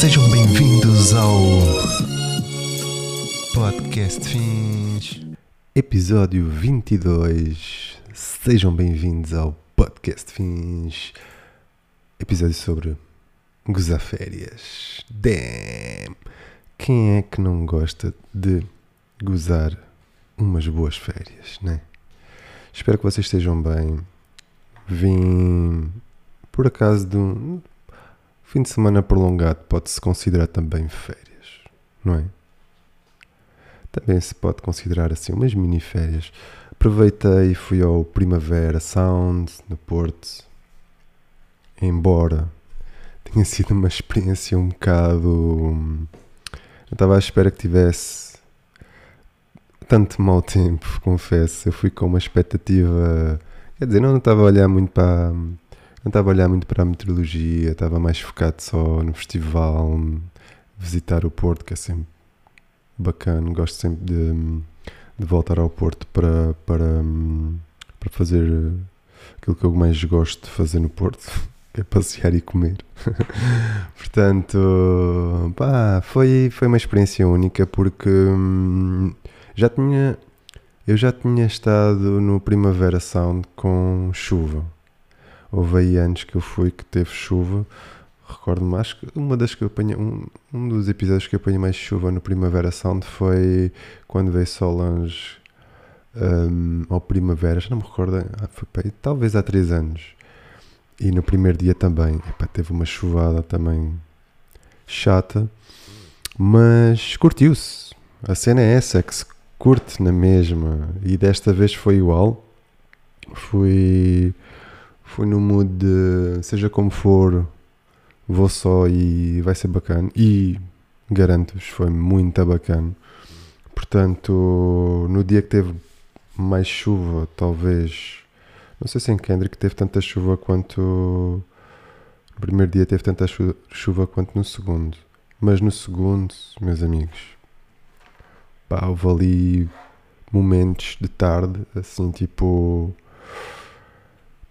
Sejam bem-vindos ao Podcast Fins, episódio 22. Sejam bem-vindos ao Podcast Fins, episódio sobre gozar férias. Damn! Quem é que não gosta de gozar umas boas férias, né? Espero que vocês estejam bem. Vim por acaso de um fim de semana prolongado, pode-se considerar também férias, não é? Também se pode considerar assim umas mini férias. Aproveitei e fui ao Primavera Sound no Porto. Embora tenha sido uma experiência um bocado. Eu estava à espera que tivesse tanto mau tempo, confesso. Eu fui com uma expectativa. Quer dizer, não estava a olhar muito para. Não estava a olhar muito para a meteorologia, estava mais focado só no festival, visitar o Porto, que é sempre bacana. Gosto sempre de, de voltar ao Porto para, para, para fazer aquilo que eu mais gosto de fazer no Porto, que é passear e comer. Portanto, pá, foi, foi uma experiência única porque hum, já tinha eu já tinha estado no Primavera Sound com chuva. Houve aí anos que eu fui que teve chuva. Recordo-me, acho que uma das que eu apanhei, um, um dos episódios que eu apanhei mais chuva no Primavera Sound foi quando veio Solange um, ao Primavera, já não me recordo, ah, foi, talvez há três anos. E no primeiro dia também, teve uma chuvada também chata, mas curtiu-se. A cena é essa, é que se curte na mesma. E desta vez foi igual. Fui, fui no mood de seja como for, vou só e vai ser bacana. E garanto-vos, foi muito bacana. Portanto, no dia que teve mais chuva, talvez. Não sei se em Kendrick teve tanta chuva quanto. No primeiro dia teve tanta chuva quanto no segundo. Mas no segundo, meus amigos, pá, houve ali momentos de tarde, assim, tipo,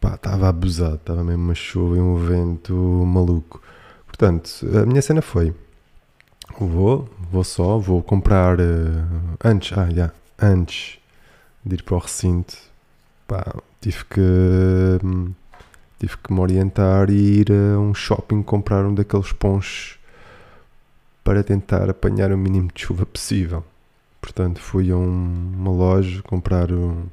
pá, estava abusado, estava mesmo uma chuva e um vento maluco. Portanto, a minha cena foi, vou, vou só, vou comprar, uh, antes, ah, já, yeah, antes de ir para o recinto, pá, tive que, tive que me orientar e ir a um shopping comprar um daqueles ponchos para tentar apanhar o mínimo de chuva possível. Portanto, fui a um, uma loja comprar um,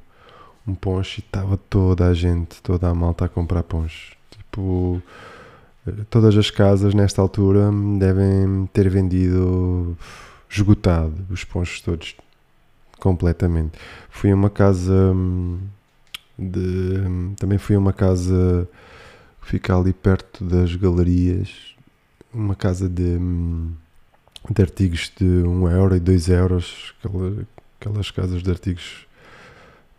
um ponche e estava toda a gente, toda a malta a comprar ponches. Tipo, todas as casas nesta altura devem ter vendido esgotado os ponches todos completamente. Fui a uma casa hum, de. Também fui a uma casa que fica ali perto das galerias, uma casa de hum, de artigos de 1 euro e 2 euros, aquelas casas de artigos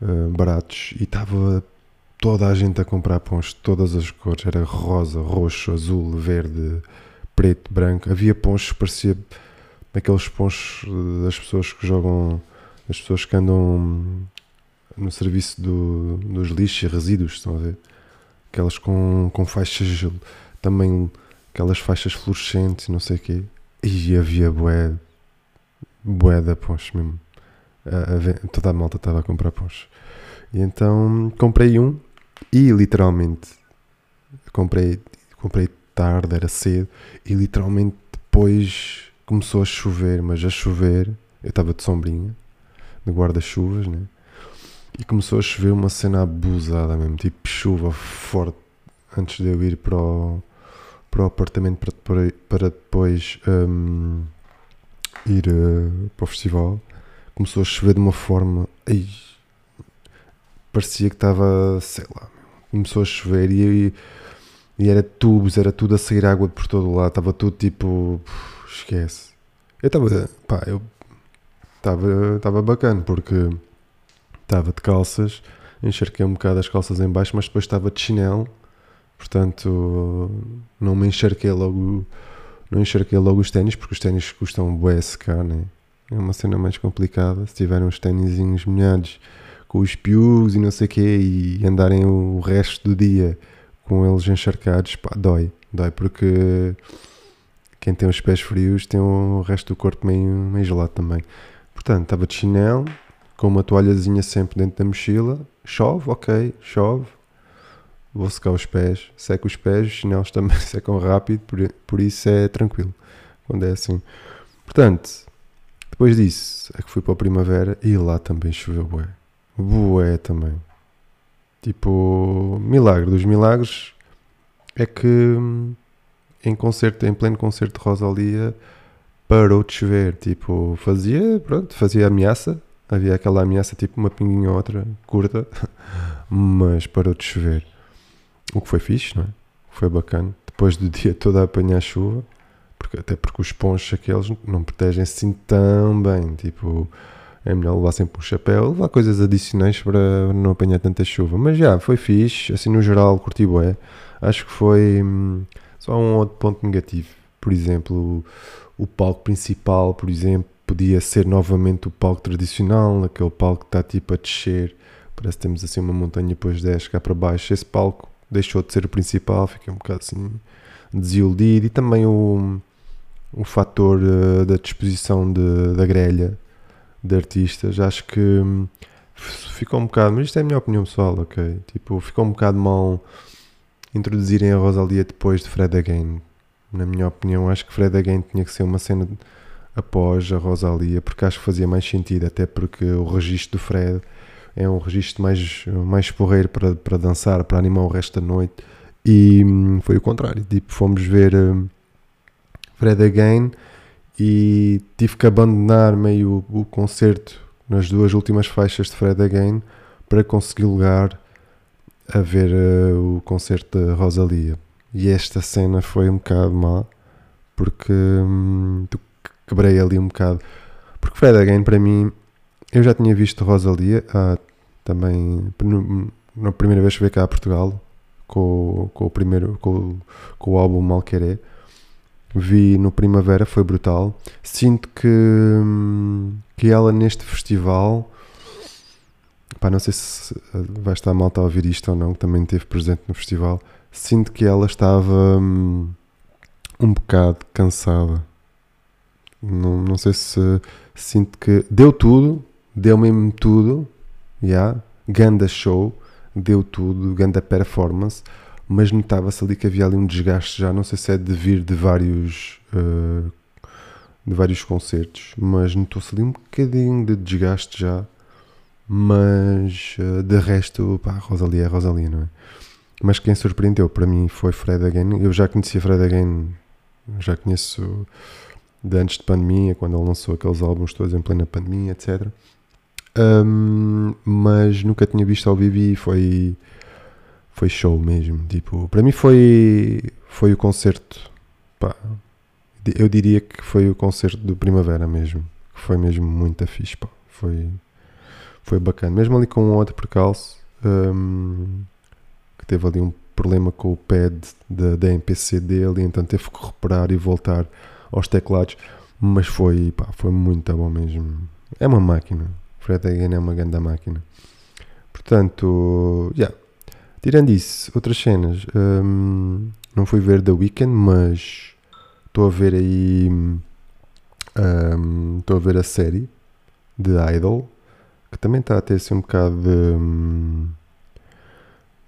uh, baratos, e estava toda a gente a comprar pães de todas as cores, era rosa, roxo, azul, verde, preto, branco, havia pães que parecia aqueles pães das pessoas que jogam, as pessoas que andam no serviço do, dos lixos e resíduos, estão a ver? Aquelas com, com faixas, também aquelas faixas fluorescentes, não sei o quê. E havia bué, bué da ponche mesmo. A, toda a malta estava a comprar ponche. E então comprei um e literalmente comprei, comprei tarde, era cedo, e literalmente depois começou a chover, mas a chover, eu estava de sombrinha, de guarda-chuvas, né? E começou a chover uma cena abusada mesmo, tipo chuva forte, antes de eu ir para o, para o apartamento para, para, para depois um, ir uh, para o festival. Começou a chover de uma forma. Ai, parecia que estava, sei lá, começou a chover e, e era tubos, era tudo a sair água por todo o lado, estava tudo tipo. Esquece. Eu estava. pá, eu estava estava bacana porque estava de calças, encharquei um bocado as calças em baixo, mas depois estava de chinelo Portanto, não me encharquei logo, não encharquei logo os ténis, porque os ténis custam bué secar, né? É uma cena mais complicada. Se tiverem os ténisinhos molhados com os pius e não sei o quê e andarem o resto do dia com eles encharcados, pá, dói. Dói porque quem tem os pés frios tem o resto do corpo meio, meio gelado também. Portanto, estava de chinelo, com uma toalhazinha sempre dentro da mochila. Chove, ok, chove. Vou secar os pés, seco os pés, os chinelos também secam rápido, por, por isso é tranquilo quando é assim. Portanto, depois disso é que fui para a primavera e lá também choveu bué. Bué também. Tipo, milagre dos milagres é que hum, em concerto, em pleno concerto de Rosalia parou de chover. Tipo, fazia, pronto, fazia ameaça. Havia aquela ameaça, tipo uma pinguinha ou outra, curta, mas parou de chover. O que foi fixe, não é? Foi bacana. Depois do dia todo a apanhar chuva, porque, até porque os ponchos aqueles não protegem-se assim tão bem. Tipo, é melhor levar sempre um chapéu, levar coisas adicionais para não apanhar tanta chuva. Mas já, foi fixe. Assim, no geral, curti bué. Acho que foi hum, só um outro ponto negativo. Por exemplo, o, o palco principal, por exemplo, podia ser novamente o palco tradicional, aquele palco que está tipo a descer. Parece que temos assim uma montanha depois desce cá para baixo. Esse palco deixou de ser o principal, fiquei um bocado assim desiludido. E também o, o fator uh, da disposição de, da grelha de artistas, acho que hum, ficou um bocado, mas isto é a minha opinião pessoal, ok? Tipo, ficou um bocado mal introduzirem a Rosalia depois de Fred Again. Na minha opinião, acho que Fred Again tinha que ser uma cena após a Rosalia, porque acho que fazia mais sentido, até porque o registro do Fred é um registro mais, mais porreiro para, para dançar, para animar o resto da noite. E hum, foi o contrário, tipo, fomos ver hum, Fred Again e tive que abandonar meio o, concerto nas duas últimas faixas de Fred Again para conseguir lugar a ver uh, o concerto da Rosalia. E esta cena foi um bocado má, porque hum, quebrei ali um bocado. Porque Fred Again, para mim, eu já tinha visto Rosalia há, também na primeira vez que veio cá a Portugal com, com o primeiro com, com o álbum Malqueré vi no Primavera, foi brutal. Sinto que, que ela neste festival, pá, não sei se vai estar mal a ouvir isto ou não, que também esteve presente no festival. Sinto que ela estava hum, um bocado cansada. Não, não sei se sinto que deu tudo, deu mesmo tudo, yeah, ganda show, deu tudo, ganda performance mas notava-se ali que havia ali um desgaste já, não sei se é de vir de vários uh, de vários concertos, mas notou-se ali um bocadinho de desgaste já, mas uh, de resto, pá, Rosalia é Rosalia, não é? Mas quem surpreendeu para mim foi Fred Again, eu já conhecia Fred Again, já conheço de antes de pandemia, quando ele lançou aqueles álbuns todos em plena pandemia, etc. Um, mas nunca tinha visto ao vivo e foi foi show mesmo. Tipo, para mim foi, foi o concerto. Pá, eu diria que foi o concerto do Primavera mesmo. Foi mesmo muito fixe. Foi, foi bacana. Mesmo ali com um outro percalço um, que teve ali um problema com o pad da, da MPC dele, então teve que reparar e voltar aos teclados. Mas foi, pá, foi muito bom mesmo. É uma máquina. Fred Hagen é uma grande máquina. Portanto, yeah, Tirando isso, outras cenas. Um, não fui ver The Weeknd, mas estou a ver aí. Estou um, a ver a série de Idol, que também está a ter assim um bocado de, hum,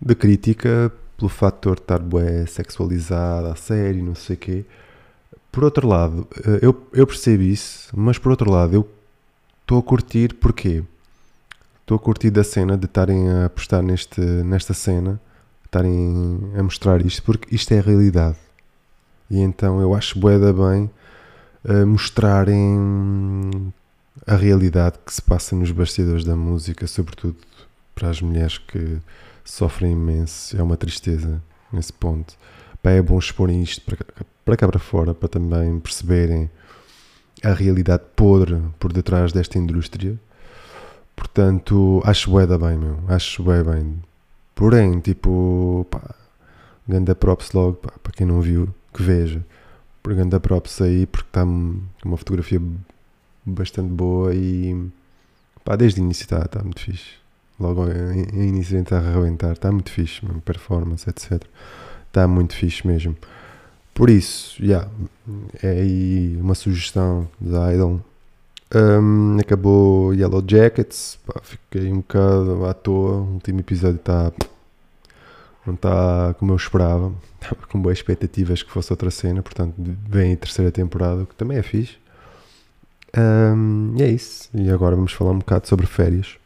de crítica pelo fator de estar bué sexualizada a série, não sei o quê. Por outro lado, eh, eu, eu percebo isso, mas por outro lado, eu estou a curtir porquê? Estou a curtir da cena de estarem a apostar neste, nesta cena, estarem a mostrar isto, porque isto é a realidade. E então eu acho boeda bem uh, mostrarem a realidade que se passa nos bastidores da música, sobretudo para as mulheres que sofrem imenso. É uma tristeza nesse ponto. É bom exporem isto para, para cá para fora, para também perceberem a realidade podre por detrás desta indústria Portanto, acho bué da bem, meu. Acho bué bem. Porém, tipo, pá, ganda props logo, pá, para quem não viu, que veja. Por ganda props aí, porque está uma fotografia bastante boa e, pá, desde o início está tá muito fixe. Logo, em início está a arrebentar, está muito fixe, mesmo, performance, etc. Está muito fixe mesmo. Por isso, yeah, é aí uma sugestão da Idol. Um, acabou Yellow Jackets, pá, fiquei um bocado à toa. O último episódio está. Não está como eu esperava. Estava com boas expectativas que fosse outra cena. Portanto, vem a terceira temporada, que também é fixe. Um, e é isso. E agora vamos falar um bocado sobre férias.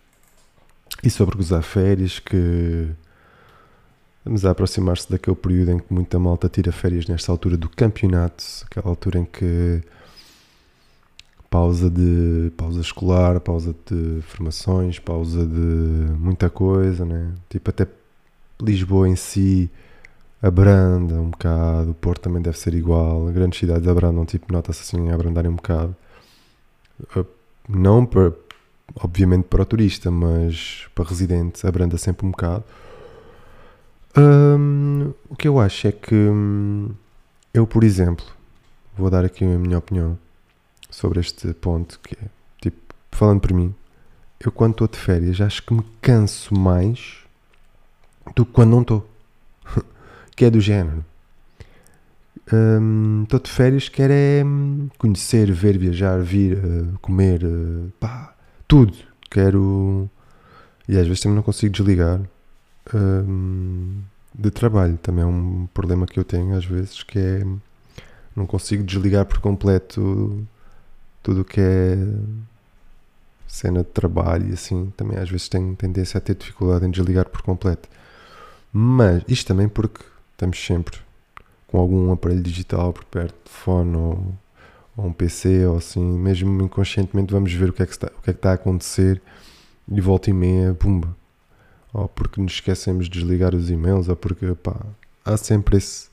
E sobre gozar férias, que Vamos aproximar-se daquele período em que muita malta tira férias nesta altura do campeonato, aquela altura em que pausa de pausa escolar, pausa de formações, pausa de muita coisa, né? Tipo até Lisboa em si abranda um bocado, o Porto também deve ser igual, grandes cidades abrandam, tipo, nota-se assim abrandarem um bocado. Uh, não para, obviamente para o turista, mas para residentes abranda sempre um bocado. O que eu acho é que hum, eu, por exemplo, vou dar aqui a minha opinião sobre este ponto, que é, tipo, falando por mim, eu quando estou de férias acho que me canso mais do que quando não estou. que é do género. Estou um, de férias, quero é hum, conhecer, ver, viajar, vir, uh, comer, uh, pá, tudo. Quero. E às vezes também não consigo desligar um, de trabalho. Também é um problema que eu tenho às vezes, que é não consigo desligar por completo tudo que é cena de trabalho e assim. Também às vezes tenho tendência a ter dificuldade em desligar por completo. Mas isto também porque estamos sempre com algum aparelho digital por perto, telefone ou, ou um PC ou assim, mesmo inconscientemente vamos ver o que é que está, o que é que está a acontecer e volta e meia, pumba, ou porque nos esquecemos de desligar os e-mails, ou porque pá, há sempre esse,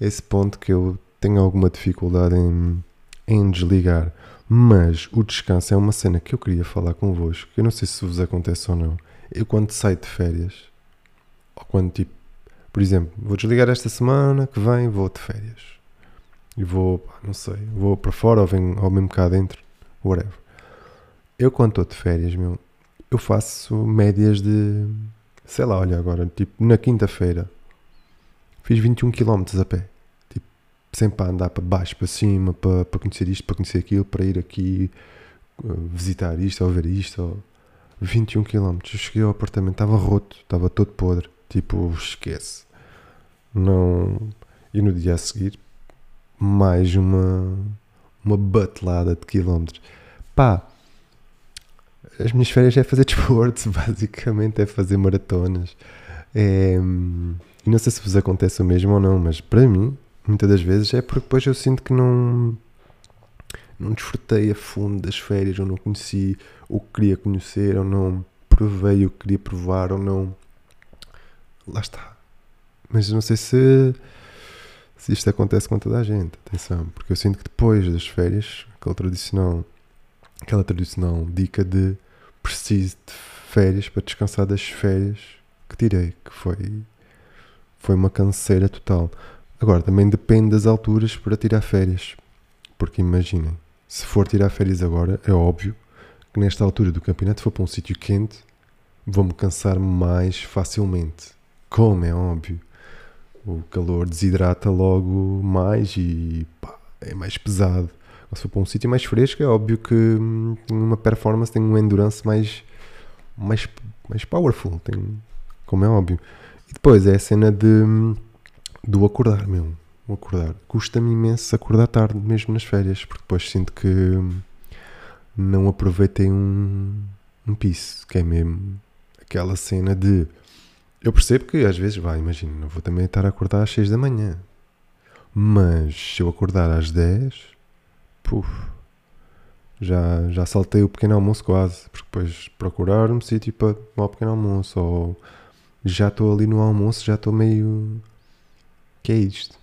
esse ponto que eu tenho alguma dificuldade em, em desligar. Mas o descanso é uma cena que eu queria falar convosco. Eu não sei se vos acontece ou não. Eu quando saio de férias, ou quando tipo, por exemplo, vou desligar esta semana que vem, vou de férias. E vou, não sei, vou para fora ou, venho, ou mesmo cá dentro, whatever. Eu quando estou de férias, meu, eu faço médias de, sei lá, olha agora, tipo, na quinta-feira fiz 21 km a pé. Sempre a andar para baixo, para cima, para, para conhecer isto, para conhecer aquilo, para ir aqui uh, visitar isto ou ver isto. Ou... 21 km. Cheguei ao apartamento, estava roto, estava todo podre. Tipo, esquece. Não. E no dia a seguir, mais uma, uma batelada de quilómetros. Pá, as minhas férias é fazer desporto, basicamente, é fazer maratonas. É, e não sei se vos acontece o mesmo ou não, mas para mim, muitas das vezes, é porque depois eu sinto que não, não desfrutei a fundo das férias, ou não conheci o que queria conhecer, ou não provei o que queria provar, ou não. Lá está. Mas não sei se, se isto acontece com toda a gente, atenção, porque eu sinto que depois das férias, aquela tradicional, aquela tradicional dica de preciso de férias para descansar das férias que tirei, que foi, foi uma canseira total. Agora, também depende das alturas para tirar férias. Porque imaginem, se for tirar férias agora, é óbvio que nesta altura do campeonato, se for para um sítio quente, vou-me cansar mais facilmente. Como é óbvio. O calor desidrata logo mais e pá, é mais pesado. Ou se for para um sítio mais fresco, é óbvio que hum, uma performance tem um endurance mais, mais, mais powerful, tem, como é óbvio. E depois é a cena de, hum, do acordar, meu. O acordar. Custa-me imenso acordar tarde, mesmo nas férias, porque depois sinto que hum, não aproveitei um, um piso, que é mesmo aquela cena de. Eu percebo que às vezes, vai, imagina, não vou também estar a acordar às 6 da manhã. Mas se eu acordar às 10, puf, já, já saltei o pequeno almoço quase, porque depois procurar um sítio para tomar o pequeno almoço, ou já estou ali no almoço, já estou meio. Que é isto?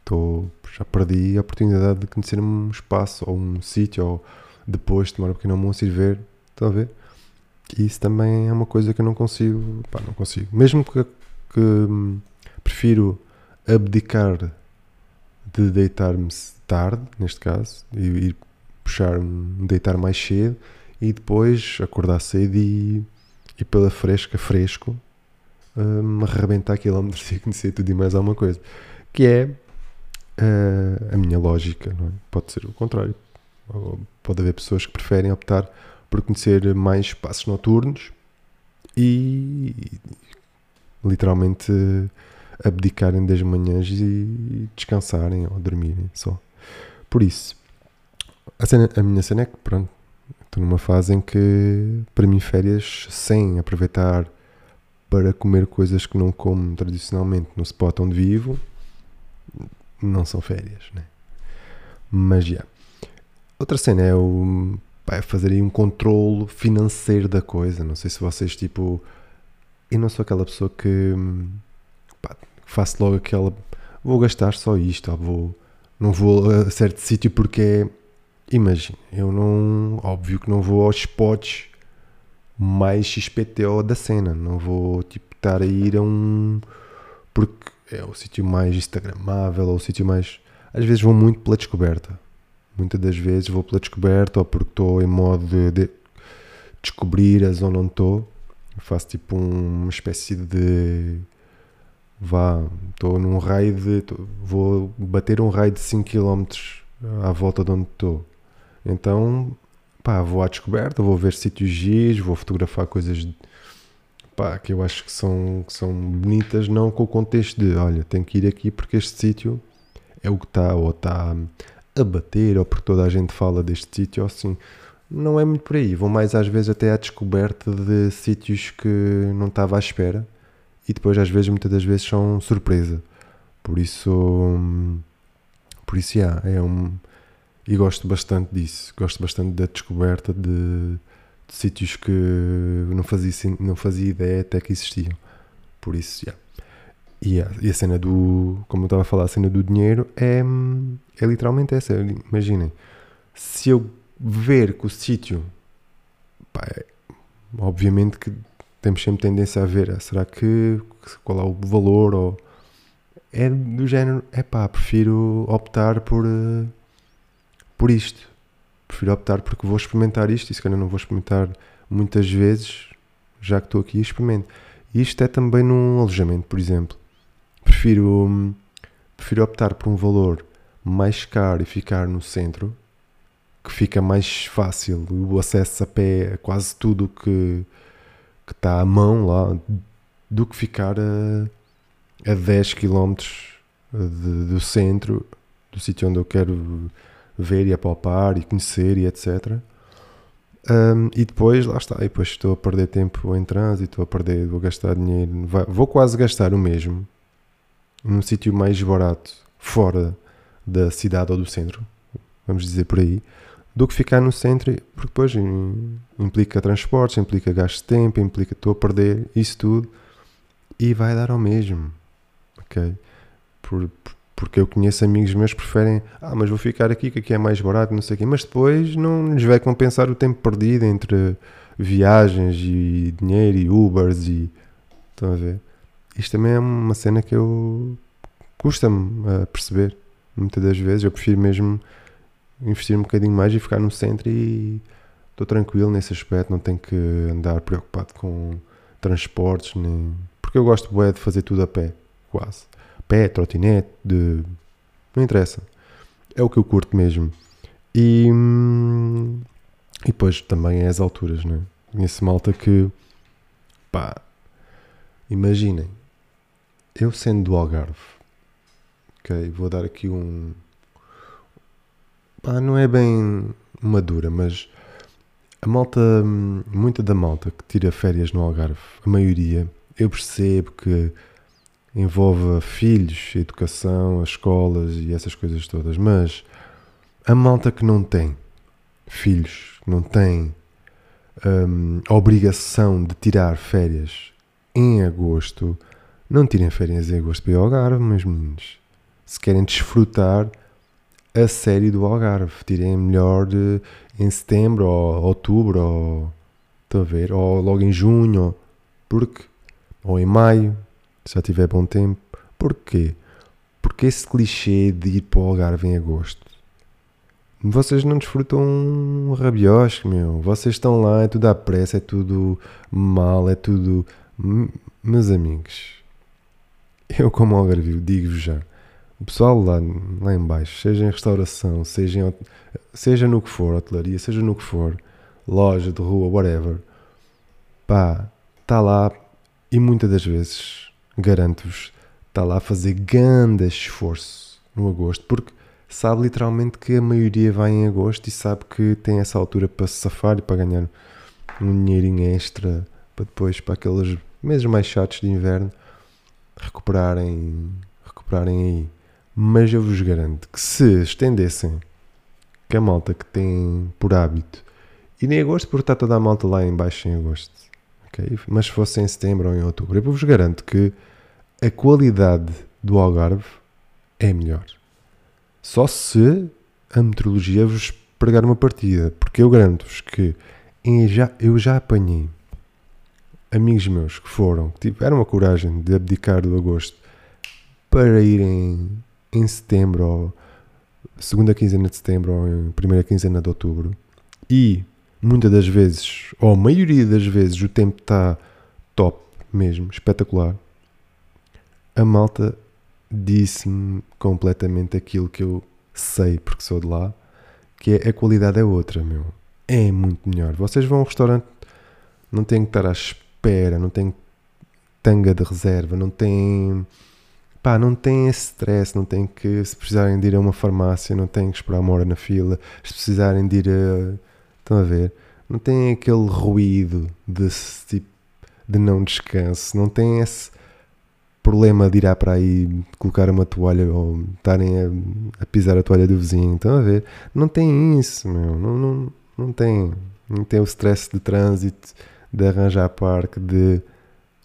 Estou, já perdi a oportunidade de conhecer um espaço ou um sítio, ou depois de tomar o pequeno almoço e ver, estão a ver? Isso também é uma coisa que eu não consigo, pá, não consigo. Mesmo que, que hum, prefiro abdicar de deitar-me tarde, neste caso, e ir puxar-me, deitar mais cedo e depois acordar cedo e ir pela fresca, fresco, me um, arrebentar quilómetros e conhecer tudo e mais alguma coisa. Que é a, a minha lógica, não é? Pode ser o contrário. Pode haver pessoas que preferem optar por conhecer mais espaços noturnos e literalmente abdicarem das manhãs e descansarem ou dormirem só. Por isso, a, cena, a minha cena é que, pronto, estou numa fase em que, para mim, férias sem aproveitar para comer coisas que não como tradicionalmente no spot onde vivo, não são férias, né? Mas já. Yeah. Outra cena é o pá, fazer aí um controle financeiro da coisa. Não sei se vocês, tipo. Eu não sou aquela pessoa que pá, faço logo aquela. Vou gastar só isto, ou vou. Não vou a certo sítio porque é. Imagina, eu não. Óbvio que não vou aos spots mais XPTO da cena. Não vou, tipo, estar a ir a um. Porque é o sítio mais Instagramável, ou o sítio mais. Às vezes vou muito pela descoberta Muitas das vezes vou pela descoberta ou porque estou em modo de, de descobrir a zona onde estou. Faço tipo um, uma espécie de. Vá, estou num raio de. Tô, vou bater um raio de 5 km à volta de onde estou. Então, pá, vou à descoberta, vou ver sítios giros, vou fotografar coisas pá, que eu acho que são, que são bonitas, não com o contexto de olha, tenho que ir aqui porque este sítio é o que está, ou está a bater ou porque toda a gente fala deste sítio, assim. Não é muito por aí. Vou mais às vezes até à descoberta de sítios que não estava à espera e depois às vezes, muitas das vezes, são surpresa. Por isso, por isso, yeah, é um. E gosto bastante disso. Gosto bastante da descoberta de, de sítios que não fazia, não fazia ideia até que existiam. Por isso, yeah. E a, e a cena do, como eu estava a falar, a cena do dinheiro é, é literalmente essa. Imaginem, se eu ver que o sítio, pá, é, obviamente que temos sempre tendência a ver, ah, será que, qual é o valor, ou é do género, é pá, prefiro optar por, uh, por isto. Prefiro optar porque vou experimentar isto e se calhar não vou experimentar muitas vezes, já que estou aqui, experimento. Isto é também num alojamento, por exemplo prefiro, prefiro optar por um valor mais caro e ficar no centro, que fica mais fácil o acesso a pé a quase tudo que, que está à mão lá, do que ficar a, a 10 km de, do centro, do sítio onde eu quero ver e apalpar e conhecer e etc. Um, e depois, lá está, e depois estou a perder tempo em trânsito, estou a perder, vou gastar dinheiro, vou quase gastar o mesmo num sítio mais barato, fora da cidade ou do centro, vamos dizer por aí, do que ficar no centro, porque depois implica transportes, implica gasto de tempo, implica estou a perder isso tudo e vai dar ao mesmo, ok? Por, porque eu conheço amigos meus que preferem, ah, mas vou ficar aqui que aqui é mais barato, não sei o quê, mas depois não lhes vai compensar o tempo perdido entre viagens e dinheiro e Ubers e estão a ver? isto também é uma cena que eu custa-me a perceber. Muitas das vezes eu prefiro mesmo investir um bocadinho mais e ficar no centro e estou tranquilo nesse aspecto, não tenho que andar preocupado com transportes, nem... porque eu gosto bué de fazer tudo a pé, quase. Pé, trotinete, de... não interessa. É o que eu curto mesmo. E, e depois também é as alturas, né? Conheço malta que, pá, imaginem, eu sendo do Algarve, ok, vou dar aqui um. Pá, não é bem madura, mas a malta, muita da malta que tira férias no Algarve, a maioria, eu percebo que envolve filhos, educação, as escolas e essas coisas todas, mas a malta que não tem filhos, não tem um, a obrigação de tirar férias em agosto, não tirem férias em agosto para ao Algarve, meus meninos. Se querem desfrutar a série do Algarve, tirem melhor de, em setembro ou outubro, ou, a ver, ou logo em junho, porque, ou em maio, já tiver bom tempo. Porquê? Porque esse clichê de ir para o Algarve em agosto. Vocês não desfrutam um rabiosque, meu. Vocês estão lá, é tudo à pressa, é tudo mal, é tudo. Meus amigos, eu, como algarvio, digo-vos já: o pessoal lá, lá em baixo, seja em restauração, seja, em, seja no que for, hotelaria, seja no que for, loja de rua, whatever, pá, está lá e muitas das vezes, garanto-vos, está lá a fazer grande esforço no agosto, porque sabe literalmente que a maioria vai em agosto e sabe que tem essa altura para se safar e para ganhar um dinheirinho extra para depois, para aqueles meses mais chatos de inverno, recuperarem, recuperarem aí. Mas eu vos garanto que se estendessem que a malta que tem por hábito ir em agosto, porque está toda a malta lá em baixo em agosto, okay? mas se fosse em setembro ou em outubro, eu vos garanto que a qualidade do Algarve é melhor. Só se a meteorologia vos pregar uma partida, porque eu garanto-vos que já, eu já apanhei amigos meus que foram, que tiveram a coragem de abdicar do agosto para irem em setembro, ou segunda quinzena de setembro, ou em primeira quinzena de outubro, e muitas das vezes, ou a maioria das vezes, o tempo está top mesmo, espetacular. A malta disse-me completamente aquilo que eu sei porque sou de lá, que é a qualidade é outra, meu. É muito melhor. Vocês vão a um restaurante, não têm que estar à espera, não têm tanga de reserva, não têm pá, não tem esse stress, não tem que, se precisarem de ir a uma farmácia, não têm que esperar uma hora na fila, se precisarem de ir a, estão a ver, não tem aquele ruído de, tipo, de não descanso, não tem esse problema de ir para aí colocar uma toalha ou estarem a, a, pisar a toalha do vizinho, estão a ver, não tem isso, meu, não, não, não tem, não tem o stress de trânsito, de arranjar parque, de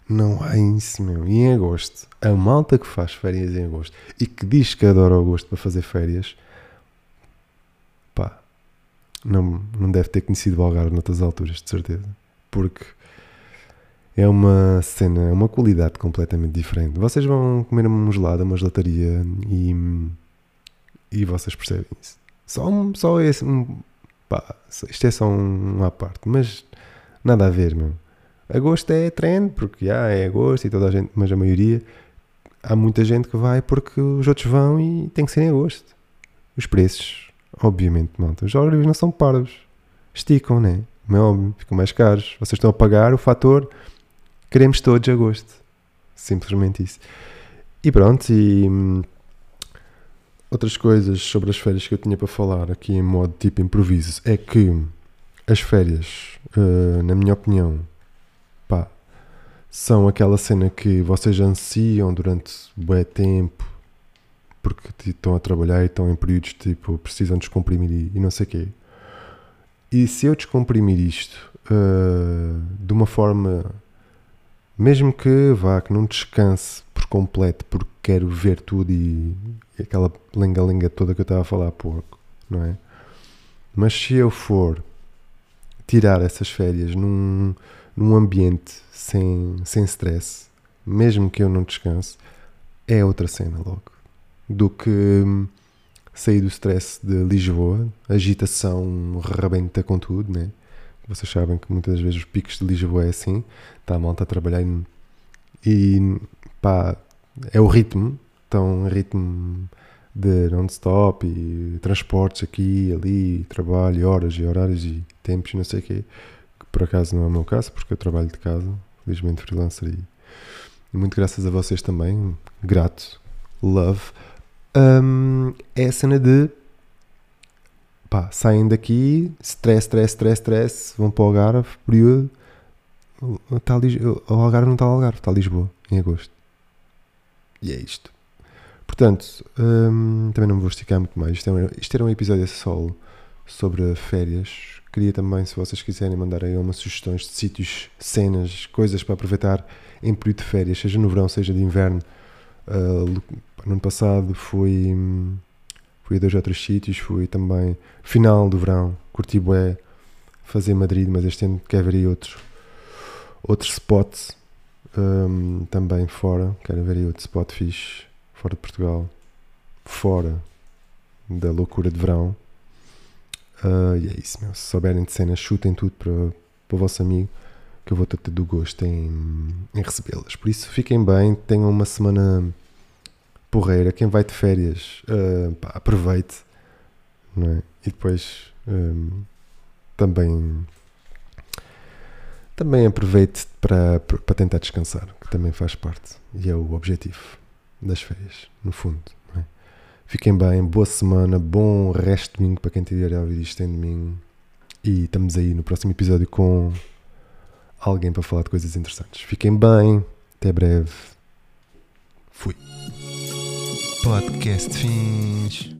não há isso, meu. E em agosto, a malta que faz férias em agosto e que diz que adora agosto para fazer férias, pá, não, não deve ter conhecido o Algarve noutras alturas, de certeza. Porque é uma cena, é uma qualidade completamente diferente. Vocês vão comer um gelado, uma gelataria e, e vocês percebem isso. Só, só esse, um, pá, isto é só um, uma parte, mas nada a ver, meu Agosto é trend, porque já é agosto e toda a gente, mas a maioria, há muita gente que vai porque os outros vão e tem que ser em agosto. Os preços, obviamente, malta, os algarvios não são parvos. Esticam, né? Como é óbvio, ficam mais caros. Vocês estão a pagar o fator queremos todos agosto. Simplesmente isso. E pronto, e hum, outras coisas sobre as férias que eu tinha para falar aqui em modo tipo improviso é que as férias, uh, na minha opinião, pá, são aquela cena que vocês ansiam durante bué tempo porque estão a trabalhar e estão em períodos tipo precisam descomprimir e, e não sei o quê. E se eu descomprimir isto uh, de uma forma, mesmo que vá, que não descanse por completo, porque quero ver tudo e, e aquela lenga-lenga toda que eu estava a falar há pouco, não é? Mas se eu for tirar essas férias num, num ambiente sem, sem stress, mesmo que eu não descanse, é outra cena logo. Do que hum, sair do stress de Lisboa, agitação rebenta com tudo, né? Vocês sabem que muitas vezes os picos de Lisboa é assim, está a malta a trabalhar e, e pá, é o ritmo, então ritmo de non-stop e transportes aqui, ali, trabalho, horas e horários e tempos e não sei o quê por acaso não é o meu caso, porque eu trabalho de casa, felizmente freelancer e, e muito graças a vocês também, grato, love, um, é a cena de pá, saem daqui, stress, stress, stress, stress, vão para o Algarve, período, está o Algarve não está Algarve, está Lisboa, em agosto. E é isto. Portanto, hum, também não me vou esticar muito mais. Isto, é isto era um episódio solo sobre férias Queria também, se vocês quiserem, mandar aí umas sugestões de sítios, cenas, coisas para aproveitar em período de férias, seja no verão, seja de inverno. Uh, no ano passado fui, fui a dois ou três sítios, fui também final do verão, curti bué, fazer Madrid, mas este ano quero ver aí outros, outros spots um, também fora, quero ver aí outro spot fixe, fora de Portugal, fora da loucura de verão. Uh, e é isso, meu. Se souberem de cenas, chutem tudo para, para o vosso amigo, que eu vou ter do gosto em, em recebê-las. Por isso, fiquem bem, tenham uma semana porreira, quem vai de férias, uh, pá, aproveite, não é? E depois um, também também aproveite para, para tentar descansar, que também faz parte e é o objetivo das férias, no fundo. É? Fiquem bem, boa semana, bom resto de domingo para quem tiver a ouvir isto em domingo. E estamos aí no próximo episódio com alguém para falar de coisas interessantes. Fiquem bem, até breve. Fui. Podcast Fins.